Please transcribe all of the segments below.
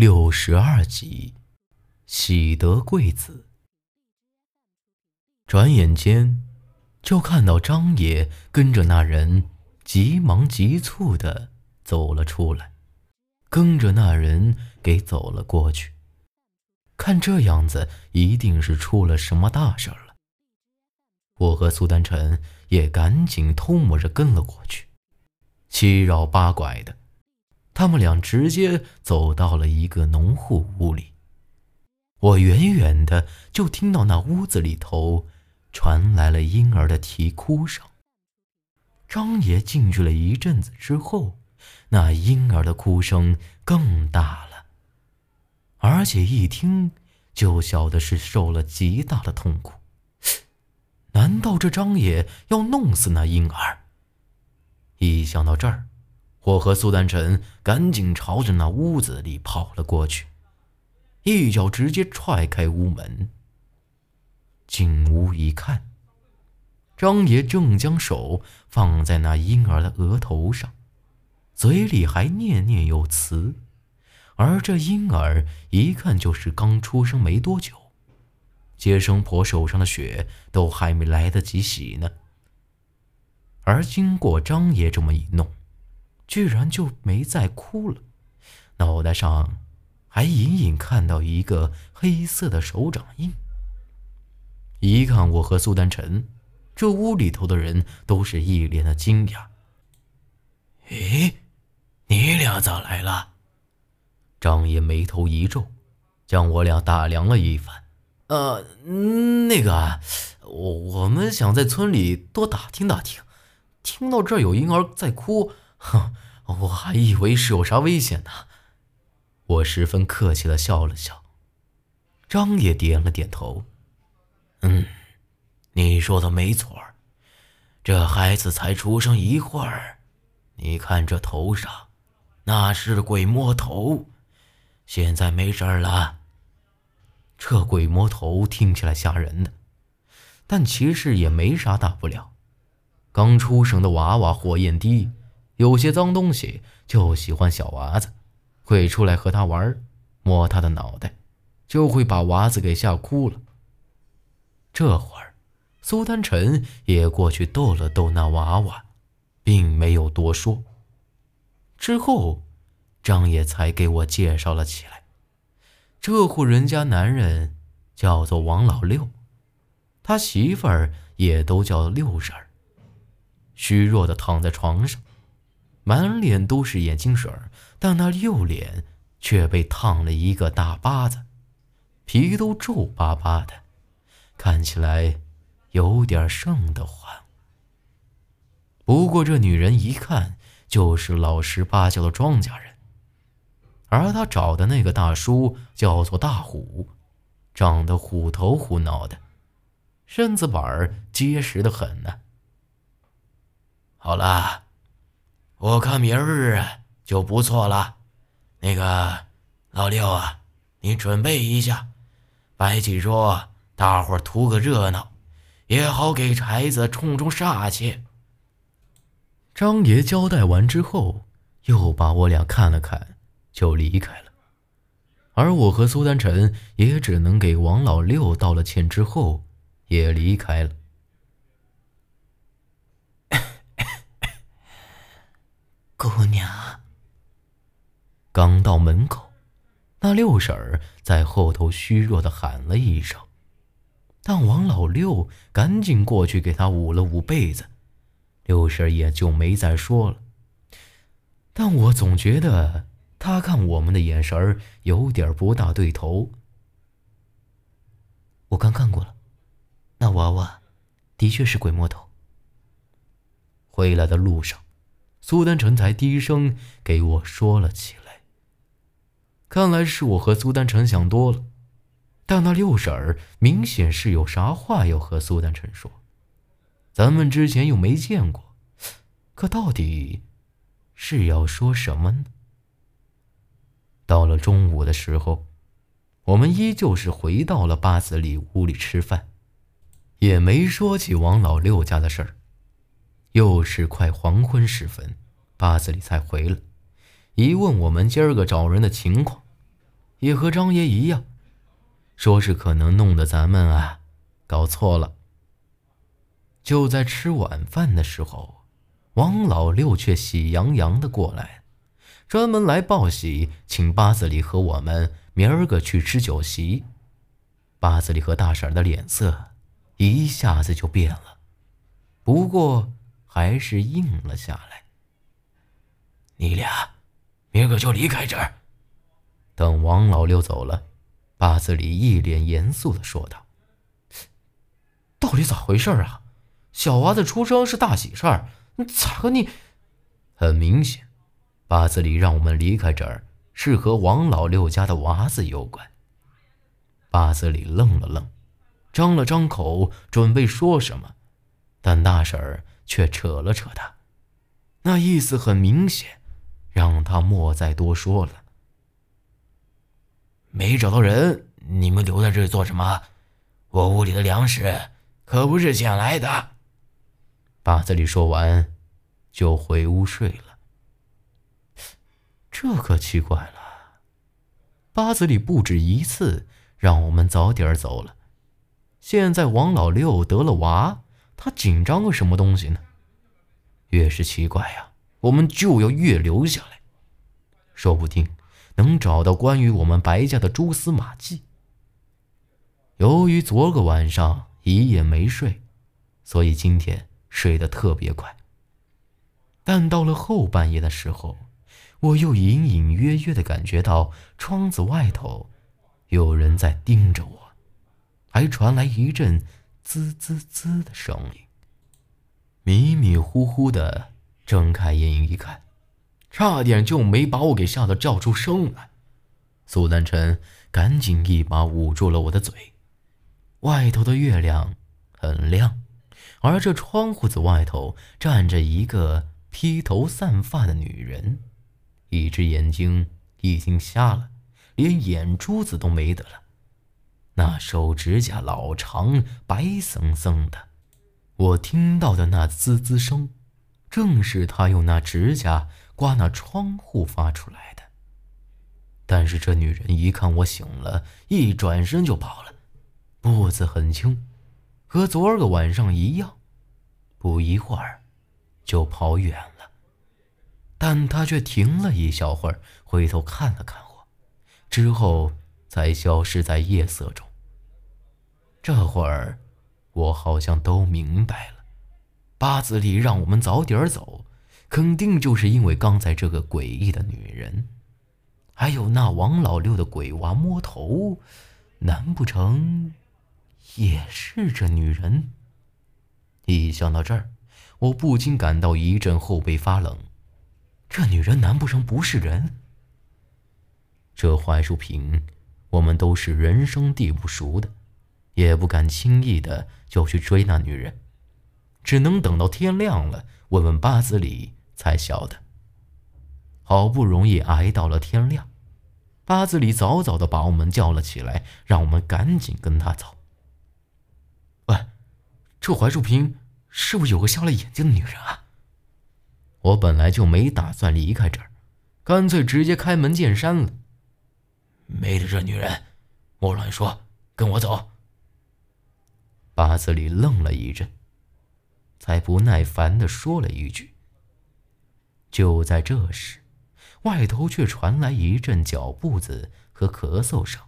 六十二集，喜得贵子。转眼间，就看到张爷跟着那人急忙急促的走了出来，跟着那人给走了过去。看这样子，一定是出了什么大事了。我和苏丹臣也赶紧偷摸着跟了过去，七绕八拐的。他们俩直接走到了一个农户屋里，我远远的就听到那屋子里头传来了婴儿的啼哭声。张爷进去了一阵子之后，那婴儿的哭声更大了，而且一听就晓得是受了极大的痛苦。难道这张爷要弄死那婴儿？一想到这儿。我和苏丹臣赶紧朝着那屋子里跑了过去，一脚直接踹开屋门。进屋一看，张爷正将手放在那婴儿的额头上，嘴里还念念有词，而这婴儿一看就是刚出生没多久，接生婆手上的血都还没来得及洗呢。而经过张爷这么一弄，居然就没再哭了，脑袋上还隐隐看到一个黑色的手掌印。一看我和苏丹晨，这屋里头的人都是一脸的惊讶。咦，你俩咋来了？张爷眉头一皱，将我俩打量了一番。呃，那个，我我们想在村里多打听打听，听到这儿有婴儿在哭。哼，我还以为是有啥危险呢。我十分客气的笑了笑。张也点了点头。嗯，你说的没错这孩子才出生一会儿，你看这头上，那是鬼魔头。现在没事了。这鬼魔头听起来吓人的，但其实也没啥大不了。刚出生的娃娃火焰低。有些脏东西就喜欢小娃子，会出来和他玩，摸他的脑袋，就会把娃子给吓哭了。这会儿，苏丹臣也过去逗了逗那娃娃，并没有多说。之后，张爷才给我介绍了起来。这户人家男人叫做王老六，他媳妇儿也都叫六婶儿。虚弱的躺在床上。满脸都是眼睛水但那右脸却被烫了一个大疤子，皮都皱巴巴的，看起来有点瘆得慌。不过这女人一看就是老实巴交的庄稼人，而他找的那个大叔叫做大虎，长得虎头虎脑的，身子板结实的很呢。好了。我看明儿就不错了，那个老六啊，你准备一下，摆几桌，大伙儿图个热闹，也好给柴子冲冲煞气。张爷交代完之后，又把我俩看了看，就离开了。而我和苏丹臣也只能给王老六道了歉之后，也离开了。姑娘，刚到门口，那六婶儿在后头虚弱的喊了一声，但王老六赶紧过去给她捂了捂被子，六婶儿也就没再说了。但我总觉得他看我们的眼神儿有点不大对头。我刚看过了，那娃娃的确是鬼魔头。回来的路上。苏丹臣才低声给我说了起来。看来是我和苏丹臣想多了，但那六婶儿明显是有啥话要和苏丹臣说。咱们之前又没见过，可到底是要说什么呢？到了中午的时候，我们依旧是回到了八子里屋里吃饭，也没说起王老六家的事儿。又是快黄昏时分，八子里才回来，一问我们今儿个找人的情况，也和张爷一样，说是可能弄得咱们啊搞错了。就在吃晚饭的时候，王老六却喜洋洋的过来，专门来报喜，请八子里和我们明儿个去吃酒席。八子里和大婶的脸色一下子就变了，不过还是应了下来。你俩明个就离开这儿。等王老六走了，八子里一脸严肃的说道：“到底咋回事啊？小娃子出生是大喜事儿，咋和你……很明显，八子里让我们离开这儿，是和王老六家的娃子有关。”八子里愣了愣，张了张口，准备说什么，但大婶儿却扯了扯他，那意思很明显，让他莫再多说了。没找到人，你们留在这里做什么？我屋里的粮食可不是捡来的。八子里说完，就回屋睡了。这可奇怪了，八子里不止一次。让我们早点走了。现在王老六得了娃，他紧张个什么东西呢？越是奇怪呀，我们就要越留下来，说不定能找到关于我们白家的蛛丝马迹。由于昨个晚上一夜没睡，所以今天睡得特别快。但到了后半夜的时候，我又隐隐约约的感觉到窗子外头。有人在盯着我，还传来一阵滋滋滋的声音。迷迷糊糊的睁开眼一看，差点就没把我给吓得叫出声来。苏南辰赶紧一把捂住了我的嘴。外头的月亮很亮，而这窗户子外头站着一个披头散发的女人，一只眼睛已经瞎了。连眼珠子都没得了，那手指甲老长，白森森的。我听到的那滋滋声，正是他用那指甲刮那窗户发出来的。但是这女人一看我醒了，一转身就跑了，步子很轻，和昨儿个晚上一样。不一会儿，就跑远了。但她却停了一小会儿，回头看了看我。之后才消失在夜色中。这会儿，我好像都明白了，八子里让我们早点走，肯定就是因为刚才这个诡异的女人，还有那王老六的鬼娃摸头，难不成也是这女人？一想到这儿，我不禁感到一阵后背发冷。这女人难不成不是人？这槐树坪，我们都是人生地不熟的，也不敢轻易的就去追那女人，只能等到天亮了，问问八子里才晓得。好不容易挨到了天亮，八字里早早的把我们叫了起来，让我们赶紧跟他走。喂，这槐树坪是不是有个瞎了眼睛的女人啊？我本来就没打算离开这儿，干脆直接开门见山了。没的，这女人，莫乱说，跟我走。八子里愣了一阵，才不耐烦的说了一句。就在这时，外头却传来一阵脚步子和咳嗽声。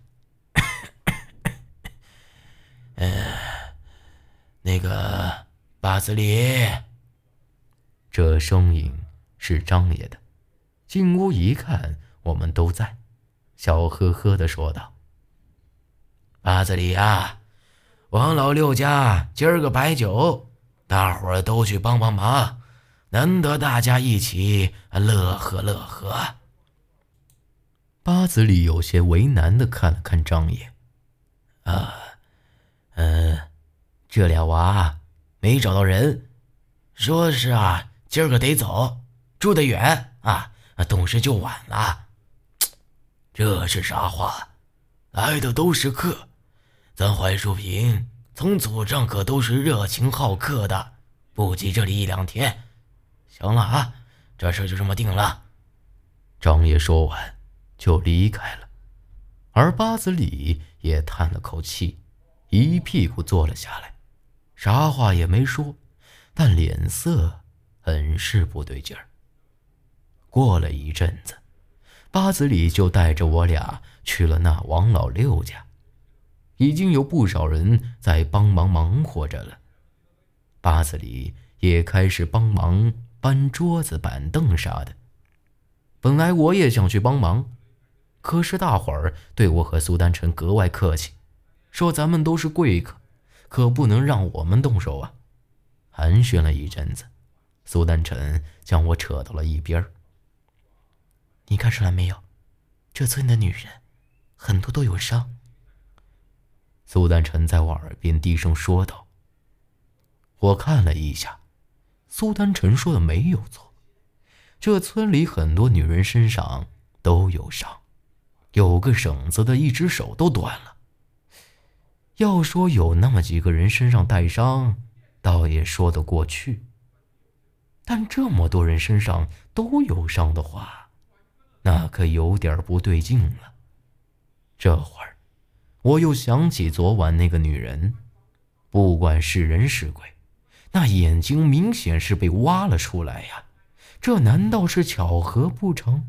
嗯，那个八子里，这声音是张爷的。进屋一看，我们都在。笑呵呵的说道：“八子里呀，王老六家今儿个摆酒，大伙儿都去帮帮忙，难得大家一起乐呵乐呵。”八子里有些为难的看了看张爷：“啊，嗯，这俩娃没找到人，说是啊，今儿个得走，住得远啊，懂事就晚了。”这是啥话？来的都是客，咱槐树坪从祖上可都是热情好客的，不急这里一两天。行了啊，这事就这么定了。张爷说完就离开了。而八子里也叹了口气，一屁股坐了下来，啥话也没说，但脸色很是不对劲儿。过了一阵子，八子里就带着我俩去了那王老六家，已经有不少人在帮忙忙活着了。八子里也开始帮忙搬桌子、板凳啥的。本来我也想去帮忙。可是大伙儿对我和苏丹臣格外客气，说咱们都是贵客，可不能让我们动手啊。寒暄了一阵子，苏丹臣将我扯到了一边儿你看出来没有？这村的女人很多都有伤。苏丹臣在我耳边低声说道。我看了一下，苏丹臣说的没有错，这村里很多女人身上都有伤。有个婶子的一只手都断了。要说有那么几个人身上带伤，倒也说得过去。但这么多人身上都有伤的话，那可有点不对劲了。这会儿，我又想起昨晚那个女人，不管是人是鬼，那眼睛明显是被挖了出来呀。这难道是巧合不成？